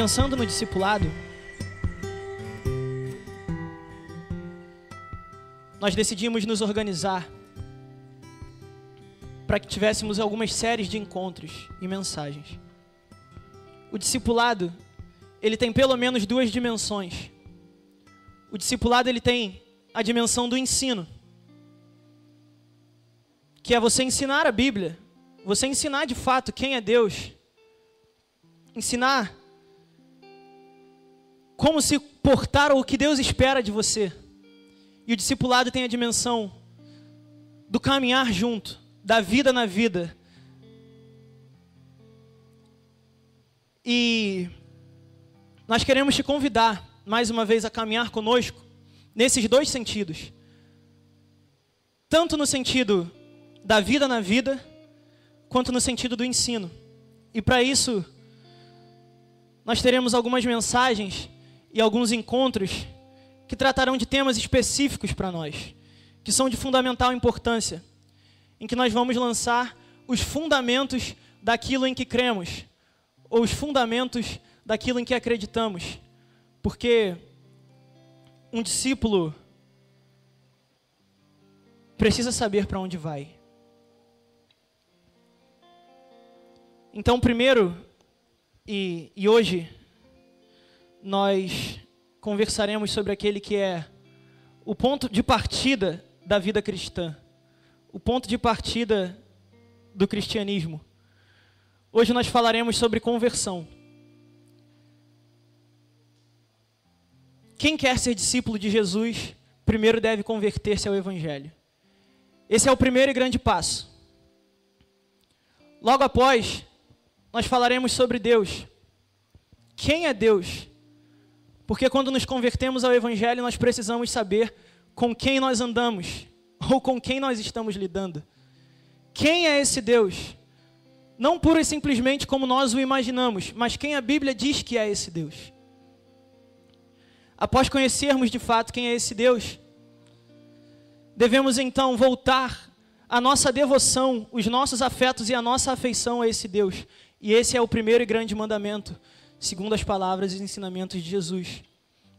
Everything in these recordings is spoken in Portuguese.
pensando no discipulado, nós decidimos nos organizar para que tivéssemos algumas séries de encontros e mensagens. O discipulado, ele tem pelo menos duas dimensões. O discipulado ele tem a dimensão do ensino, que é você ensinar a Bíblia, você ensinar de fato quem é Deus, ensinar como se portar ou o que Deus espera de você. E o discipulado tem a dimensão do caminhar junto, da vida na vida. E nós queremos te convidar mais uma vez a caminhar conosco nesses dois sentidos. Tanto no sentido da vida na vida, quanto no sentido do ensino. E para isso, nós teremos algumas mensagens e alguns encontros que tratarão de temas específicos para nós, que são de fundamental importância, em que nós vamos lançar os fundamentos daquilo em que cremos, ou os fundamentos daquilo em que acreditamos. Porque um discípulo precisa saber para onde vai. Então, primeiro, e, e hoje, nós conversaremos sobre aquele que é o ponto de partida da vida cristã, o ponto de partida do cristianismo. Hoje nós falaremos sobre conversão. Quem quer ser discípulo de Jesus, primeiro deve converter-se ao Evangelho. Esse é o primeiro e grande passo. Logo após, nós falaremos sobre Deus. Quem é Deus? Porque quando nos convertemos ao Evangelho, nós precisamos saber com quem nós andamos ou com quem nós estamos lidando. Quem é esse Deus? Não pura e simplesmente como nós o imaginamos, mas quem a Bíblia diz que é esse Deus. Após conhecermos de fato quem é esse Deus, devemos então voltar a nossa devoção, os nossos afetos e a nossa afeição a esse Deus. E esse é o primeiro e grande mandamento segundo as palavras e ensinamentos de Jesus.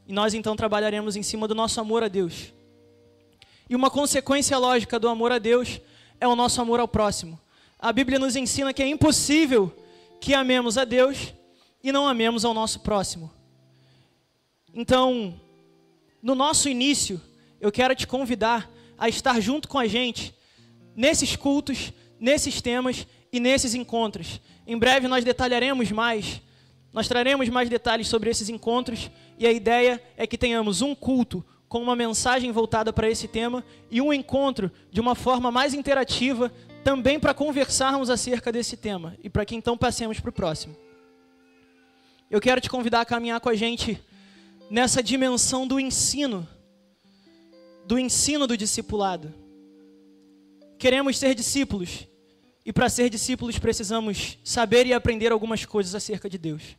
E nós então trabalharemos em cima do nosso amor a Deus. E uma consequência lógica do amor a Deus é o nosso amor ao próximo. A Bíblia nos ensina que é impossível que amemos a Deus e não amemos ao nosso próximo. Então, no nosso início, eu quero te convidar a estar junto com a gente nesses cultos, nesses temas e nesses encontros. Em breve nós detalharemos mais nós traremos mais detalhes sobre esses encontros e a ideia é que tenhamos um culto com uma mensagem voltada para esse tema e um encontro de uma forma mais interativa também para conversarmos acerca desse tema e para que então passemos para o próximo. Eu quero te convidar a caminhar com a gente nessa dimensão do ensino, do ensino do discipulado. Queremos ser discípulos e para ser discípulos precisamos saber e aprender algumas coisas acerca de Deus.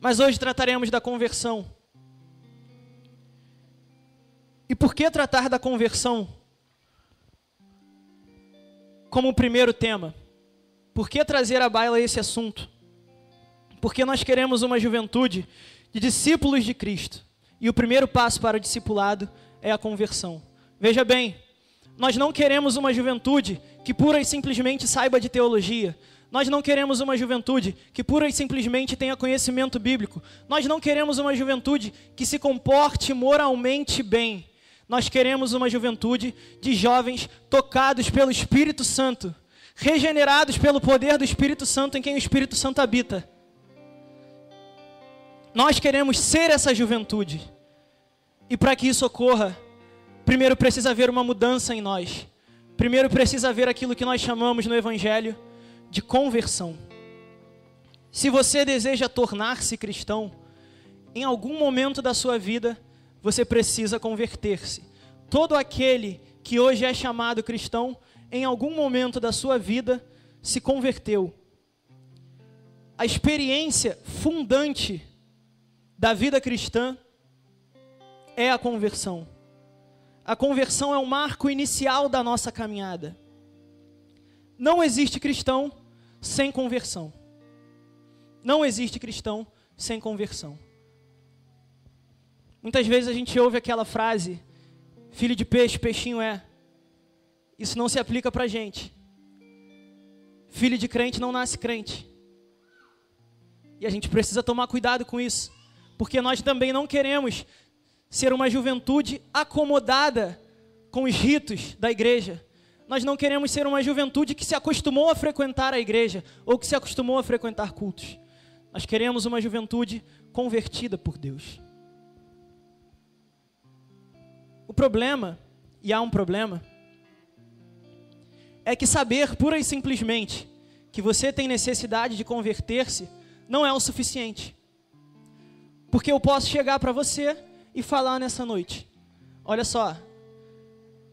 Mas hoje trataremos da conversão. E por que tratar da conversão como o primeiro tema? Por que trazer à baila esse assunto? Porque nós queremos uma juventude de discípulos de Cristo. E o primeiro passo para o discipulado é a conversão. Veja bem, nós não queremos uma juventude que pura e simplesmente saiba de teologia. Nós não queremos uma juventude que pura e simplesmente tenha conhecimento bíblico. Nós não queremos uma juventude que se comporte moralmente bem. Nós queremos uma juventude de jovens tocados pelo Espírito Santo, regenerados pelo poder do Espírito Santo em quem o Espírito Santo habita. Nós queremos ser essa juventude. E para que isso ocorra, primeiro precisa haver uma mudança em nós. Primeiro precisa haver aquilo que nós chamamos no Evangelho de conversão. Se você deseja tornar-se cristão, em algum momento da sua vida, você precisa converter-se. Todo aquele que hoje é chamado cristão, em algum momento da sua vida, se converteu. A experiência fundante da vida cristã é a conversão. A conversão é o marco inicial da nossa caminhada. Não existe cristão sem conversão. Não existe cristão sem conversão. Muitas vezes a gente ouve aquela frase: filho de peixe, peixinho é. Isso não se aplica para gente. Filho de crente não nasce crente. E a gente precisa tomar cuidado com isso, porque nós também não queremos ser uma juventude acomodada com os ritos da igreja. Nós não queremos ser uma juventude que se acostumou a frequentar a igreja ou que se acostumou a frequentar cultos. Nós queremos uma juventude convertida por Deus. O problema, e há um problema, é que saber pura e simplesmente que você tem necessidade de converter-se não é o suficiente. Porque eu posso chegar para você e falar nessa noite: olha só,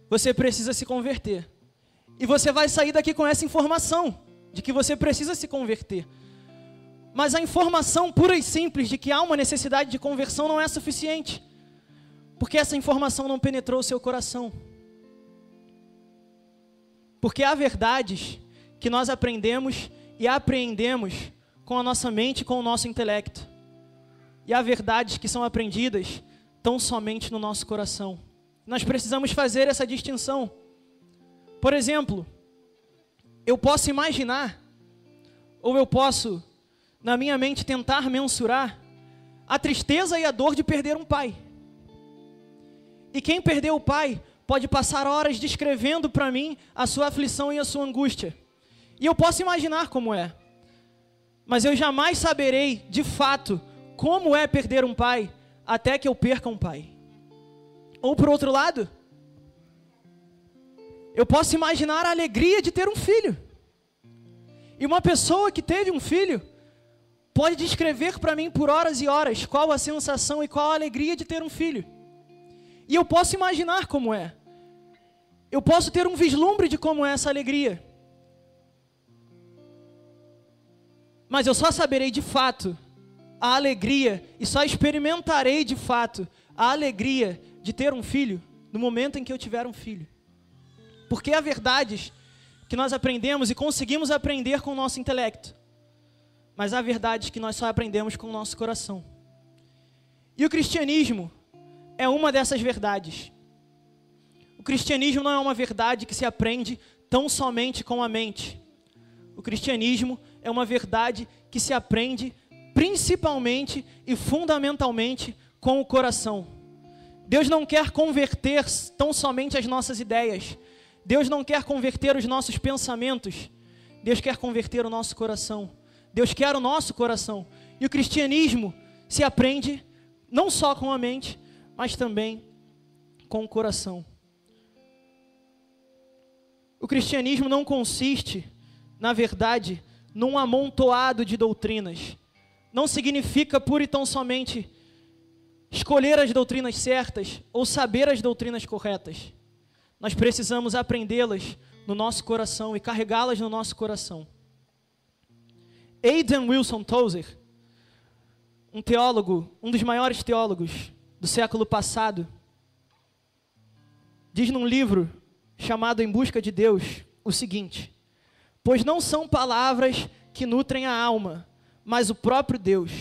você precisa se converter. E você vai sair daqui com essa informação de que você precisa se converter. Mas a informação pura e simples de que há uma necessidade de conversão não é suficiente. Porque essa informação não penetrou o seu coração. Porque há verdades que nós aprendemos e apreendemos com a nossa mente com o nosso intelecto. E há verdades que são aprendidas tão somente no nosso coração. Nós precisamos fazer essa distinção. Por exemplo, eu posso imaginar, ou eu posso, na minha mente, tentar mensurar a tristeza e a dor de perder um pai. E quem perdeu o pai pode passar horas descrevendo para mim a sua aflição e a sua angústia. E eu posso imaginar como é. Mas eu jamais saberei, de fato, como é perder um pai até que eu perca um pai. Ou por outro lado, eu posso imaginar a alegria de ter um filho. E uma pessoa que teve um filho pode descrever para mim por horas e horas qual a sensação e qual a alegria de ter um filho. E eu posso imaginar como é. Eu posso ter um vislumbre de como é essa alegria. Mas eu só saberei de fato a alegria e só experimentarei de fato a alegria de ter um filho no momento em que eu tiver um filho. Porque há verdades que nós aprendemos e conseguimos aprender com o nosso intelecto, mas há verdades que nós só aprendemos com o nosso coração. E o cristianismo é uma dessas verdades. O cristianismo não é uma verdade que se aprende tão somente com a mente. O cristianismo é uma verdade que se aprende principalmente e fundamentalmente com o coração. Deus não quer converter tão somente as nossas ideias. Deus não quer converter os nossos pensamentos. Deus quer converter o nosso coração. Deus quer o nosso coração. E o cristianismo se aprende não só com a mente, mas também com o coração. O cristianismo não consiste, na verdade, num amontoado de doutrinas. Não significa pura e tão somente escolher as doutrinas certas ou saber as doutrinas corretas. Nós precisamos aprendê-las no nosso coração e carregá-las no nosso coração. Aidan Wilson Tozer, um teólogo, um dos maiores teólogos do século passado, diz num livro chamado Em Busca de Deus o seguinte: Pois não são palavras que nutrem a alma, mas o próprio Deus.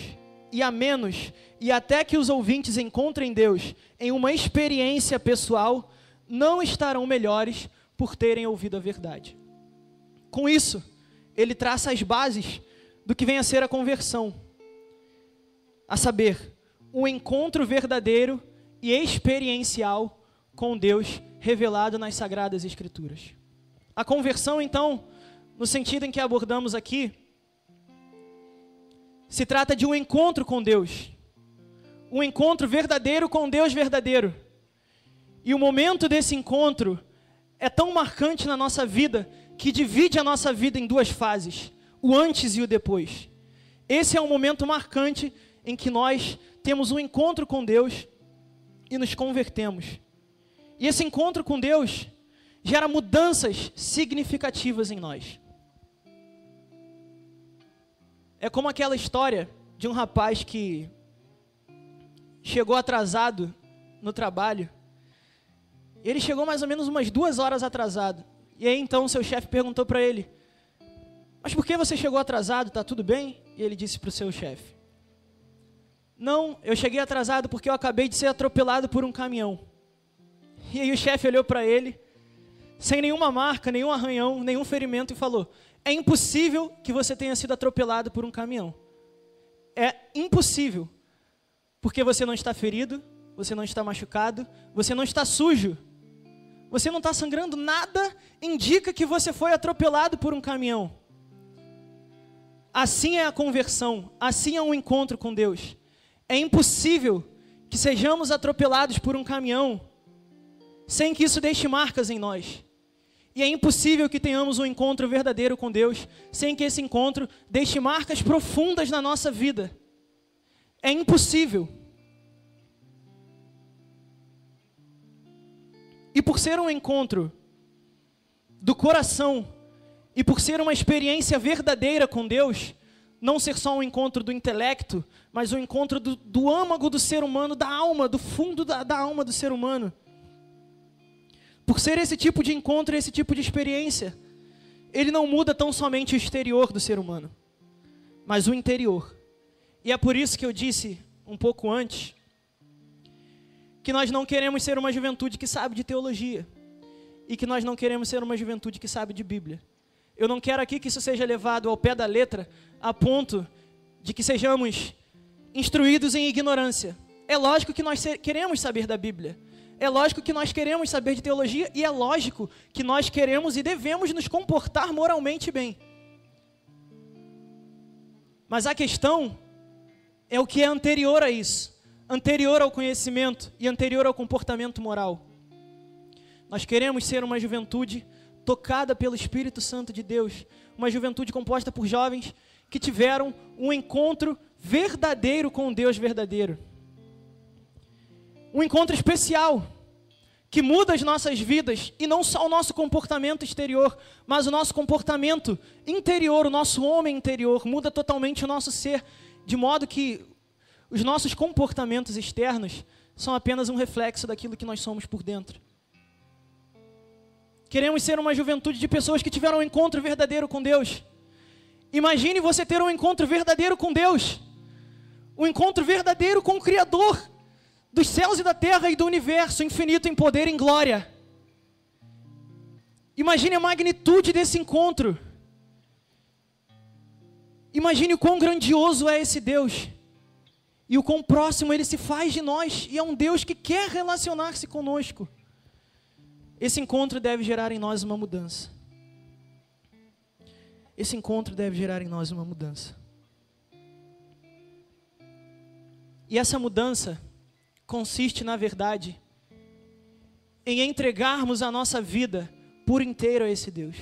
E a menos, e até que os ouvintes encontrem Deus em uma experiência pessoal, não estarão melhores por terem ouvido a verdade. Com isso, ele traça as bases do que vem a ser a conversão, a saber, um encontro verdadeiro e experiencial com Deus revelado nas Sagradas Escrituras. A conversão, então, no sentido em que abordamos aqui, se trata de um encontro com Deus. Um encontro verdadeiro com Deus verdadeiro. E o momento desse encontro é tão marcante na nossa vida que divide a nossa vida em duas fases: o antes e o depois. Esse é um momento marcante em que nós temos um encontro com Deus e nos convertemos. E esse encontro com Deus gera mudanças significativas em nós. É como aquela história de um rapaz que chegou atrasado no trabalho. Ele chegou mais ou menos umas duas horas atrasado. E aí então seu chefe perguntou para ele: Mas por que você chegou atrasado? Tá tudo bem? E ele disse para o seu chefe: Não, eu cheguei atrasado porque eu acabei de ser atropelado por um caminhão. E aí o chefe olhou para ele, sem nenhuma marca, nenhum arranhão, nenhum ferimento, e falou: É impossível que você tenha sido atropelado por um caminhão. É impossível. Porque você não está ferido, você não está machucado, você não está sujo. Você não está sangrando, nada indica que você foi atropelado por um caminhão. Assim é a conversão, assim é um encontro com Deus. É impossível que sejamos atropelados por um caminhão sem que isso deixe marcas em nós. E é impossível que tenhamos um encontro verdadeiro com Deus sem que esse encontro deixe marcas profundas na nossa vida. É impossível. E por ser um encontro do coração, e por ser uma experiência verdadeira com Deus, não ser só um encontro do intelecto, mas um encontro do, do âmago do ser humano, da alma, do fundo da, da alma do ser humano. Por ser esse tipo de encontro, esse tipo de experiência, ele não muda tão somente o exterior do ser humano, mas o interior. E é por isso que eu disse um pouco antes que nós não queremos ser uma juventude que sabe de teologia e que nós não queremos ser uma juventude que sabe de Bíblia. Eu não quero aqui que isso seja levado ao pé da letra a ponto de que sejamos instruídos em ignorância. É lógico que nós queremos saber da Bíblia. É lógico que nós queremos saber de teologia e é lógico que nós queremos e devemos nos comportar moralmente bem. Mas a questão é o que é anterior a isso anterior ao conhecimento e anterior ao comportamento moral. Nós queremos ser uma juventude tocada pelo Espírito Santo de Deus, uma juventude composta por jovens que tiveram um encontro verdadeiro com Deus verdadeiro. Um encontro especial que muda as nossas vidas e não só o nosso comportamento exterior, mas o nosso comportamento interior, o nosso homem interior, muda totalmente o nosso ser, de modo que os nossos comportamentos externos são apenas um reflexo daquilo que nós somos por dentro. Queremos ser uma juventude de pessoas que tiveram um encontro verdadeiro com Deus. Imagine você ter um encontro verdadeiro com Deus. Um encontro verdadeiro com o Criador dos céus e da terra e do universo, infinito em poder e em glória. Imagine a magnitude desse encontro. Imagine o quão grandioso é esse Deus. E o quão próximo ele se faz de nós, e é um Deus que quer relacionar-se conosco. Esse encontro deve gerar em nós uma mudança. Esse encontro deve gerar em nós uma mudança. E essa mudança consiste, na verdade, em entregarmos a nossa vida por inteiro a esse Deus.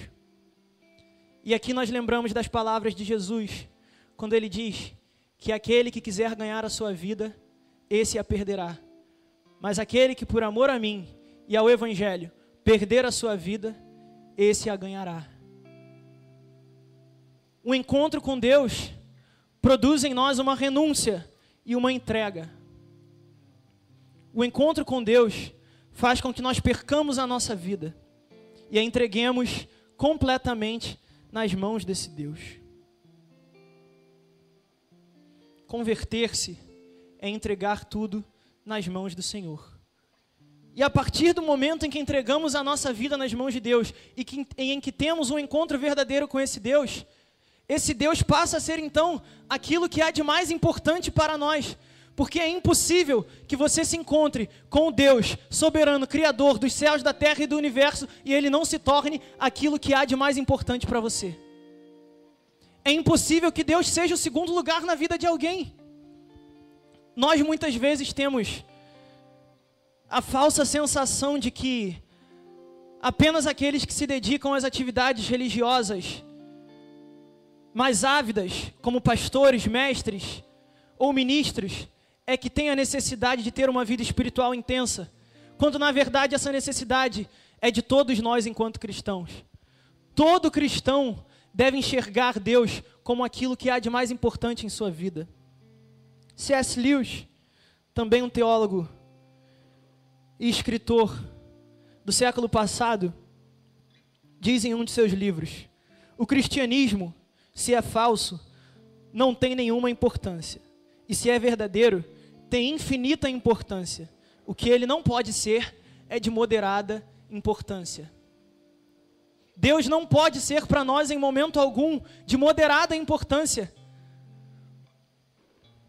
E aqui nós lembramos das palavras de Jesus, quando ele diz que aquele que quiser ganhar a sua vida, esse a perderá. Mas aquele que por amor a mim e ao Evangelho perder a sua vida, esse a ganhará. O encontro com Deus produz em nós uma renúncia e uma entrega. O encontro com Deus faz com que nós percamos a nossa vida e a entreguemos completamente nas mãos desse Deus. Converter-se é entregar tudo nas mãos do Senhor. E a partir do momento em que entregamos a nossa vida nas mãos de Deus e que, em que temos um encontro verdadeiro com esse Deus, esse Deus passa a ser então aquilo que há de mais importante para nós. Porque é impossível que você se encontre com o Deus soberano, criador dos céus, da terra e do universo, e ele não se torne aquilo que há de mais importante para você. É impossível que Deus seja o segundo lugar na vida de alguém. Nós muitas vezes temos a falsa sensação de que apenas aqueles que se dedicam às atividades religiosas mais ávidas, como pastores, mestres ou ministros, é que têm a necessidade de ter uma vida espiritual intensa, quando na verdade essa necessidade é de todos nós enquanto cristãos. Todo cristão deve enxergar Deus como aquilo que há de mais importante em sua vida. C.S. Lewis, também um teólogo e escritor do século passado, diz em um de seus livros: o cristianismo se é falso, não tem nenhuma importância. E se é verdadeiro, tem infinita importância. O que ele não pode ser é de moderada importância. Deus não pode ser para nós em momento algum de moderada importância.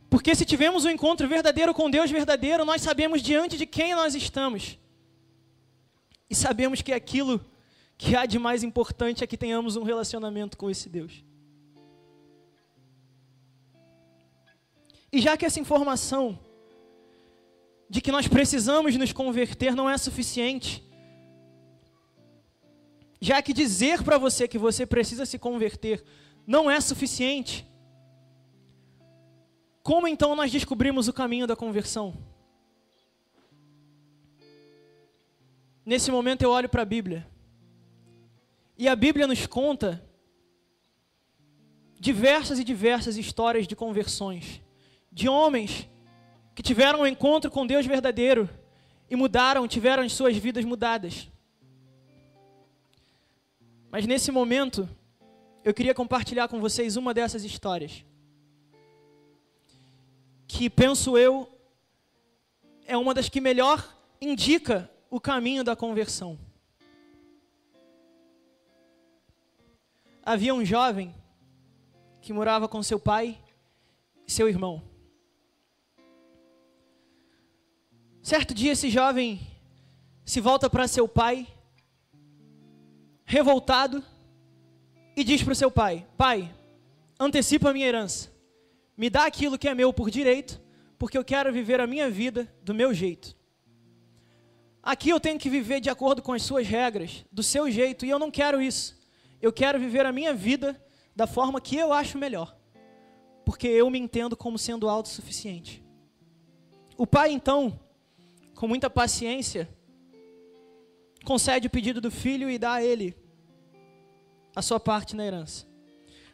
Porque se tivermos um encontro verdadeiro com Deus verdadeiro, nós sabemos diante de quem nós estamos. E sabemos que aquilo que há de mais importante é que tenhamos um relacionamento com esse Deus. E já que essa informação de que nós precisamos nos converter não é suficiente, já que dizer para você que você precisa se converter não é suficiente, como então nós descobrimos o caminho da conversão? Nesse momento eu olho para a Bíblia. E a Bíblia nos conta diversas e diversas histórias de conversões, de homens que tiveram um encontro com Deus verdadeiro e mudaram, tiveram as suas vidas mudadas. Mas nesse momento, eu queria compartilhar com vocês uma dessas histórias. Que penso eu é uma das que melhor indica o caminho da conversão. Havia um jovem que morava com seu pai e seu irmão. Certo dia, esse jovem se volta para seu pai revoltado, e diz para o seu pai: Pai, antecipa a minha herança, me dá aquilo que é meu por direito, porque eu quero viver a minha vida do meu jeito. Aqui eu tenho que viver de acordo com as suas regras, do seu jeito, e eu não quero isso. Eu quero viver a minha vida da forma que eu acho melhor, porque eu me entendo como sendo autossuficiente. O pai, então, com muita paciência, concede o pedido do filho e dá a ele a sua parte na herança.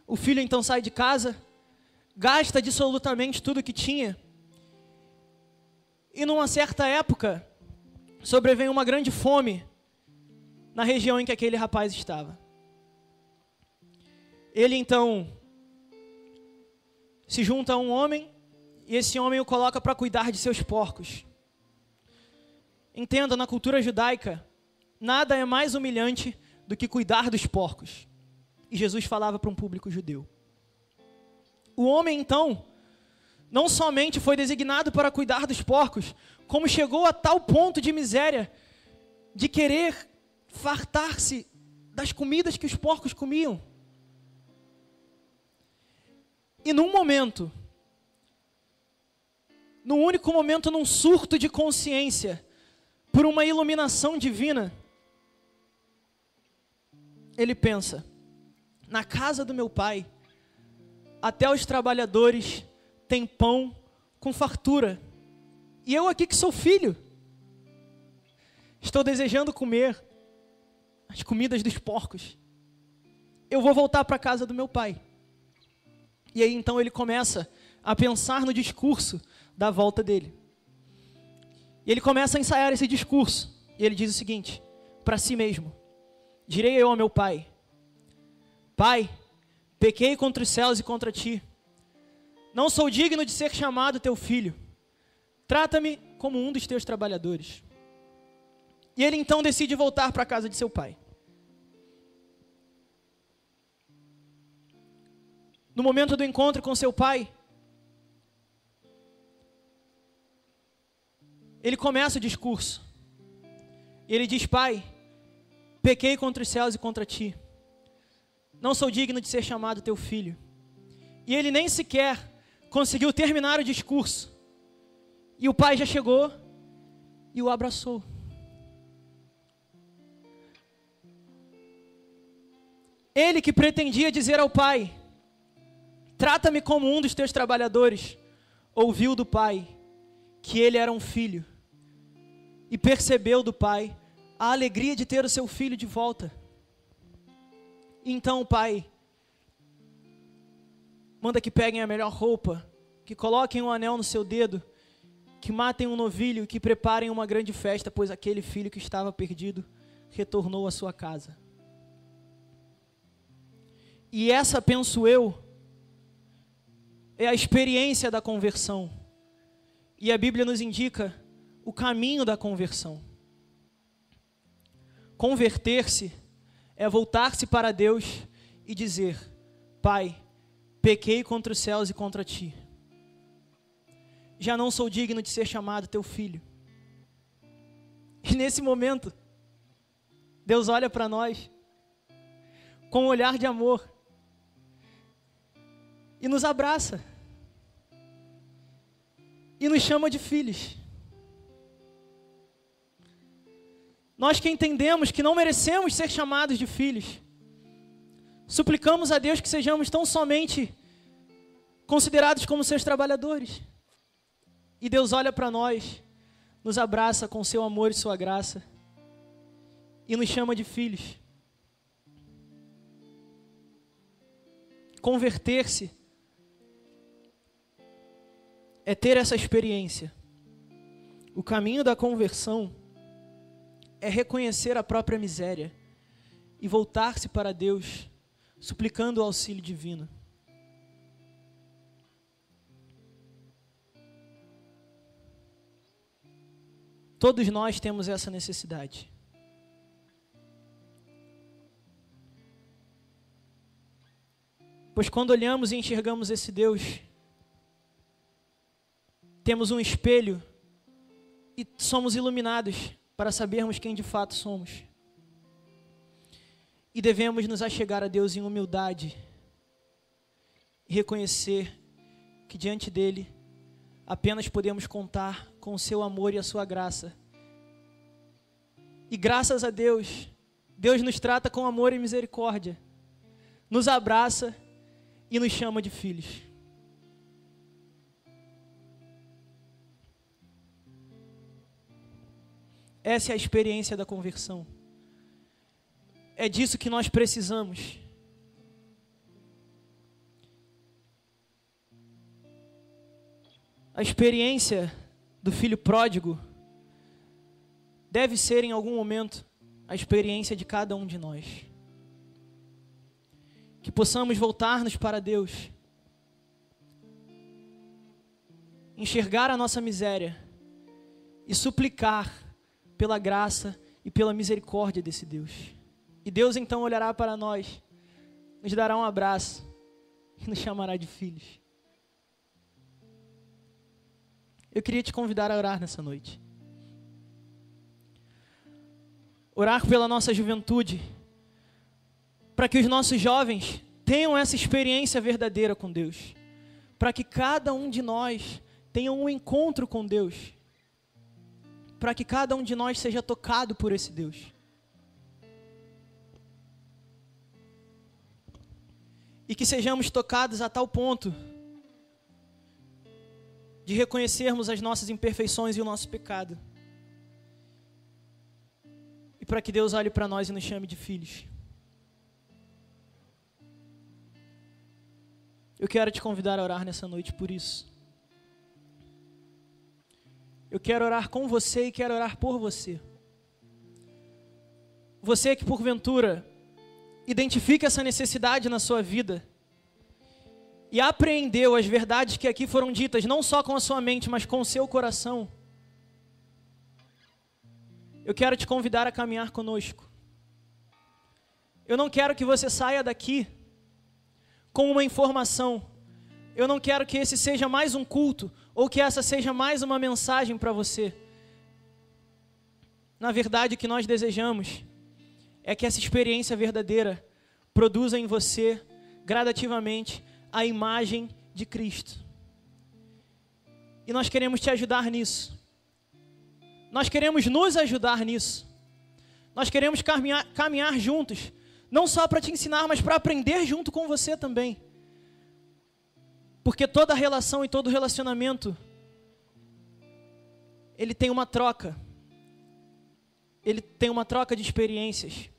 O filho então sai de casa, gasta absolutamente tudo que tinha, e numa certa época sobrevém uma grande fome na região em que aquele rapaz estava. Ele então se junta a um homem e esse homem o coloca para cuidar de seus porcos. Entenda, na cultura judaica, nada é mais humilhante do que cuidar dos porcos. E Jesus falava para um público judeu. O homem, então, não somente foi designado para cuidar dos porcos, como chegou a tal ponto de miséria de querer fartar-se das comidas que os porcos comiam. E num momento, num único momento, num surto de consciência, por uma iluminação divina, ele pensa: na casa do meu pai, até os trabalhadores têm pão com fartura. E eu aqui que sou filho, estou desejando comer as comidas dos porcos. Eu vou voltar para a casa do meu pai. E aí então ele começa a pensar no discurso da volta dele. E ele começa a ensaiar esse discurso. E ele diz o seguinte: para si mesmo: Direi eu ao meu pai: Pai, pequei contra os céus e contra ti. Não sou digno de ser chamado teu filho. Trata-me como um dos teus trabalhadores. E ele então decide voltar para a casa de seu pai. No momento do encontro com seu pai, ele começa o discurso. Ele diz: Pai, pequei contra os céus e contra ti não sou digno de ser chamado teu filho. E ele nem sequer conseguiu terminar o discurso. E o pai já chegou e o abraçou. Ele que pretendia dizer ao pai: Trata-me como um dos teus trabalhadores, ouviu do pai que ele era um filho e percebeu do pai a alegria de ter o seu filho de volta. Então, Pai, manda que peguem a melhor roupa, que coloquem um anel no seu dedo, que matem um novilho que preparem uma grande festa, pois aquele filho que estava perdido retornou à sua casa. E essa, penso eu, é a experiência da conversão. E a Bíblia nos indica o caminho da conversão. Converter-se é voltar-se para Deus e dizer: Pai, pequei contra os céus e contra ti. Já não sou digno de ser chamado teu filho. E nesse momento, Deus olha para nós com um olhar de amor e nos abraça e nos chama de filhos. Nós que entendemos que não merecemos ser chamados de filhos, suplicamos a Deus que sejamos tão somente considerados como seus trabalhadores. E Deus olha para nós, nos abraça com seu amor e sua graça e nos chama de filhos. Converter-se é ter essa experiência. O caminho da conversão é reconhecer a própria miséria e voltar-se para Deus, suplicando o auxílio divino. Todos nós temos essa necessidade. Pois quando olhamos e enxergamos esse Deus, temos um espelho e somos iluminados para sabermos quem de fato somos. E devemos nos achegar a Deus em humildade e reconhecer que diante dele apenas podemos contar com o seu amor e a sua graça. E graças a Deus, Deus nos trata com amor e misericórdia, nos abraça e nos chama de filhos. Essa é a experiência da conversão. É disso que nós precisamos. A experiência do filho pródigo deve ser em algum momento a experiência de cada um de nós. Que possamos voltar-nos para Deus, enxergar a nossa miséria e suplicar pela graça e pela misericórdia desse Deus. E Deus então olhará para nós, nos dará um abraço e nos chamará de filhos. Eu queria te convidar a orar nessa noite. Orar pela nossa juventude, para que os nossos jovens tenham essa experiência verdadeira com Deus, para que cada um de nós tenha um encontro com Deus para que cada um de nós seja tocado por esse Deus. E que sejamos tocados a tal ponto de reconhecermos as nossas imperfeições e o nosso pecado. E para que Deus olhe para nós e nos chame de filhos. Eu quero te convidar a orar nessa noite por isso. Eu quero orar com você e quero orar por você. Você que porventura identifica essa necessidade na sua vida e apreendeu as verdades que aqui foram ditas, não só com a sua mente, mas com o seu coração. Eu quero te convidar a caminhar conosco. Eu não quero que você saia daqui com uma informação. Eu não quero que esse seja mais um culto ou que essa seja mais uma mensagem para você. Na verdade, o que nós desejamos é que essa experiência verdadeira produza em você, gradativamente, a imagem de Cristo. E nós queremos te ajudar nisso. Nós queremos nos ajudar nisso. Nós queremos caminhar, caminhar juntos, não só para te ensinar, mas para aprender junto com você também. Porque toda relação e todo relacionamento ele tem uma troca. Ele tem uma troca de experiências.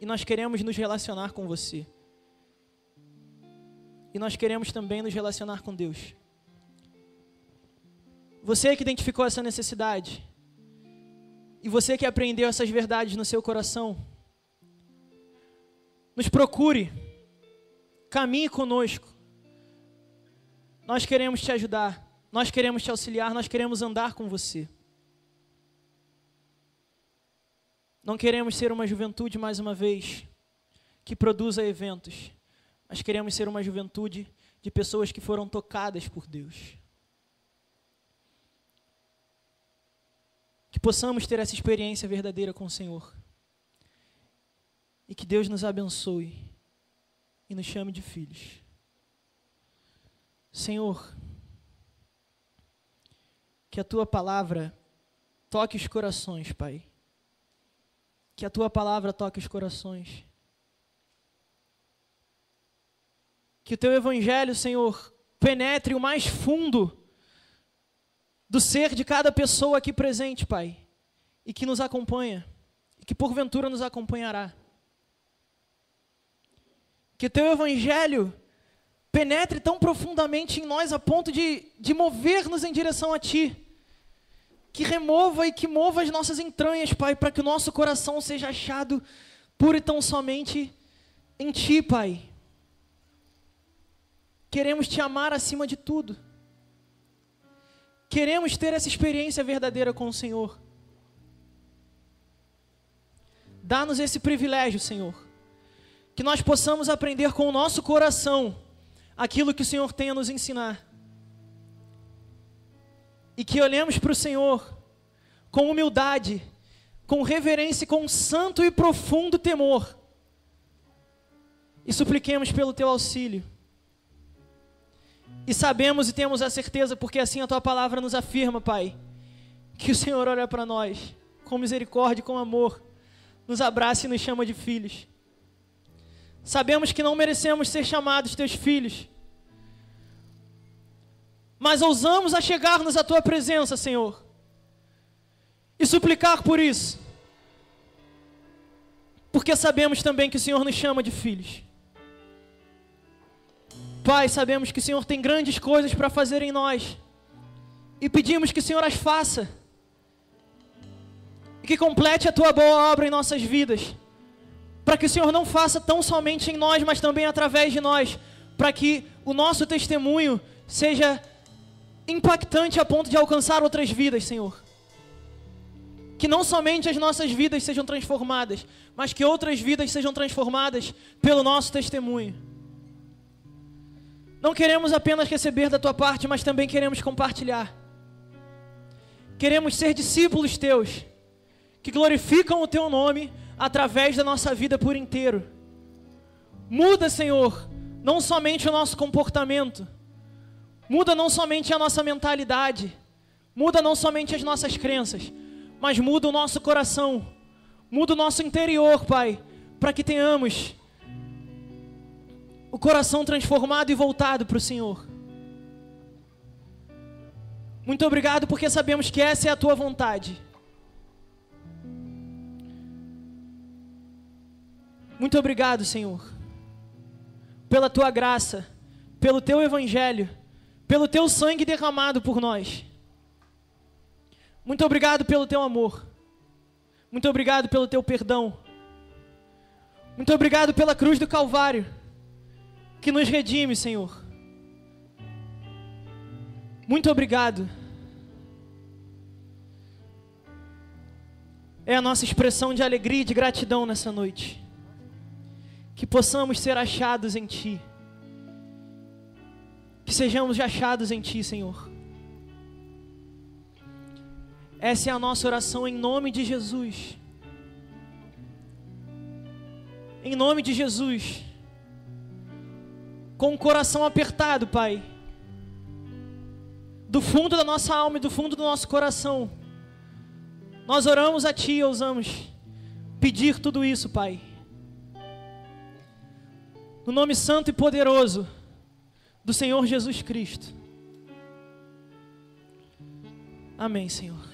E nós queremos nos relacionar com você. E nós queremos também nos relacionar com Deus. Você que identificou essa necessidade, e você que aprendeu essas verdades no seu coração, nos procure caminhe conosco. Nós queremos te ajudar, nós queremos te auxiliar, nós queremos andar com você. Não queremos ser uma juventude, mais uma vez, que produza eventos, mas queremos ser uma juventude de pessoas que foram tocadas por Deus. Que possamos ter essa experiência verdadeira com o Senhor. E que Deus nos abençoe e nos chame de filhos. Senhor, que a tua palavra toque os corações, Pai. Que a tua palavra toque os corações. Que o teu evangelho, Senhor, penetre o mais fundo do ser de cada pessoa aqui presente, Pai, e que nos acompanha, e que porventura nos acompanhará. Que o teu evangelho penetre tão profundamente em nós a ponto de, de mover-nos em direção a Ti. Que remova e que mova as nossas entranhas, Pai, para que o nosso coração seja achado puro e tão somente em Ti, Pai. Queremos Te amar acima de tudo. Queremos ter essa experiência verdadeira com o Senhor. Dá-nos esse privilégio, Senhor que nós possamos aprender com o nosso coração aquilo que o Senhor tem a nos ensinar. E que olhemos para o Senhor com humildade, com reverência com santo e profundo temor. E supliquemos pelo teu auxílio. E sabemos e temos a certeza, porque assim a tua palavra nos afirma, Pai, que o Senhor olha para nós com misericórdia e com amor, nos abraça e nos chama de filhos. Sabemos que não merecemos ser chamados teus filhos. Mas ousamos a chegar-nos à tua presença, Senhor. E suplicar por isso. Porque sabemos também que o Senhor nos chama de filhos. Pai, sabemos que o Senhor tem grandes coisas para fazer em nós. E pedimos que o Senhor as faça. E que complete a tua boa obra em nossas vidas para que o Senhor não faça tão somente em nós, mas também através de nós, para que o nosso testemunho seja impactante a ponto de alcançar outras vidas, Senhor. Que não somente as nossas vidas sejam transformadas, mas que outras vidas sejam transformadas pelo nosso testemunho. Não queremos apenas receber da tua parte, mas também queremos compartilhar. Queremos ser discípulos teus, que glorificam o teu nome através da nossa vida por inteiro. Muda, Senhor, não somente o nosso comportamento, muda não somente a nossa mentalidade, muda não somente as nossas crenças, mas muda o nosso coração, muda o nosso interior, Pai, para que tenhamos o coração transformado e voltado para o Senhor. Muito obrigado porque sabemos que essa é a tua vontade. Muito obrigado, Senhor, pela tua graça, pelo teu evangelho, pelo teu sangue derramado por nós. Muito obrigado pelo teu amor. Muito obrigado pelo teu perdão. Muito obrigado pela cruz do Calvário, que nos redime, Senhor. Muito obrigado. É a nossa expressão de alegria e de gratidão nessa noite que possamos ser achados em Ti. Que sejamos achados em Ti, Senhor. Essa é a nossa oração em nome de Jesus. Em nome de Jesus. Com o coração apertado, Pai. Do fundo da nossa alma e do fundo do nosso coração. Nós oramos a Ti e ousamos pedir tudo isso, Pai no nome santo e poderoso do Senhor Jesus Cristo. Amém, Senhor.